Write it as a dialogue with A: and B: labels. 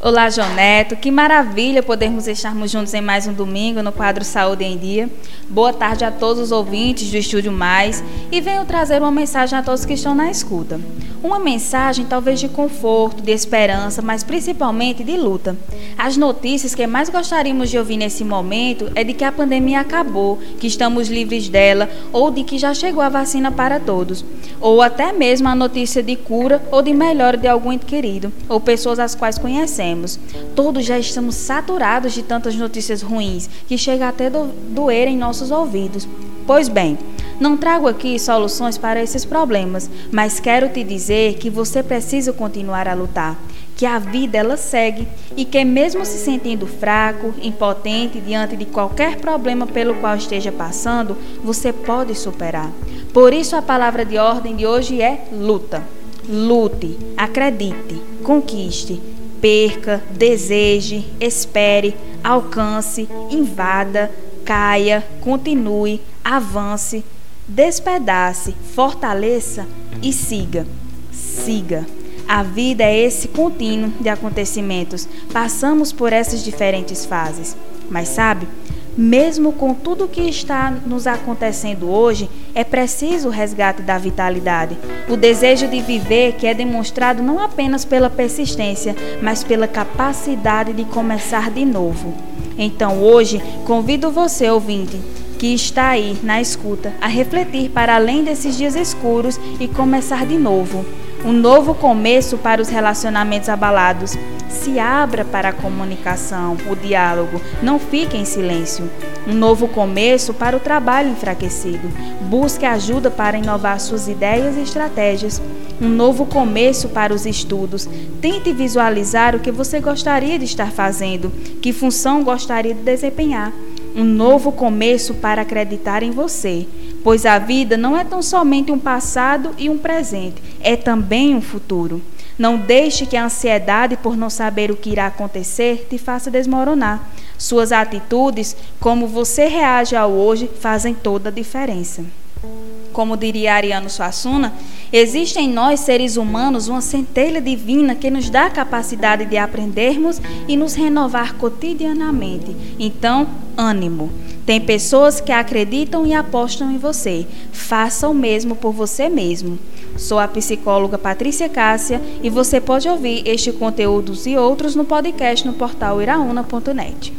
A: Olá, João Neto. Que maravilha podermos estarmos juntos em mais um domingo no quadro Saúde em Dia. Boa tarde a todos os ouvintes do Estúdio Mais e venho trazer uma mensagem a todos que estão na escuta. Uma mensagem talvez de conforto, de esperança, mas principalmente de luta. As notícias que mais gostaríamos de ouvir nesse momento é de que a pandemia acabou, que estamos livres dela ou de que já chegou a vacina para todos, ou até mesmo a notícia de cura ou de melhora de algum ente querido ou pessoas as quais conhecemos. Todos já estamos saturados de tantas notícias ruins que chega até do doer em nossos ouvidos. Pois bem, não trago aqui soluções para esses problemas, mas quero te dizer que você precisa continuar a lutar, que a vida ela segue e que mesmo se sentindo fraco, impotente diante de qualquer problema pelo qual esteja passando, você pode superar. Por isso a palavra de ordem de hoje é luta. Lute, acredite, conquiste, perca, deseje, espere, alcance, invada, caia, continue, avance, despedace, fortaleça e siga. Siga. A vida é esse contínuo de acontecimentos. Passamos por essas diferentes fases. Mas sabe, mesmo com tudo o que está nos acontecendo hoje, é preciso o resgate da vitalidade. O desejo de viver que é demonstrado não apenas pela persistência, mas pela capacidade de começar de novo. Então hoje, convido você, ouvinte, que está aí na escuta a refletir para além desses dias escuros e começar de novo. Um novo começo para os relacionamentos abalados. Se abra para a comunicação, o diálogo, não fique em silêncio. Um novo começo para o trabalho enfraquecido. Busque ajuda para inovar suas ideias e estratégias. Um novo começo para os estudos. Tente visualizar o que você gostaria de estar fazendo, que função gostaria de desempenhar um novo começo para acreditar em você, pois a vida não é tão somente um passado e um presente, é também um futuro. Não deixe que a ansiedade por não saber o que irá acontecer te faça desmoronar. Suas atitudes, como você reage ao hoje, fazem toda a diferença. Como diria Ariano Suassuna, existe em nós seres humanos uma centelha divina que nos dá a capacidade de aprendermos e nos renovar cotidianamente. Então, ânimo. Tem pessoas que acreditam e apostam em você. Faça o mesmo por você mesmo. Sou a psicóloga Patrícia Cássia e você pode ouvir este conteúdos e outros no podcast no portal iraúna.net.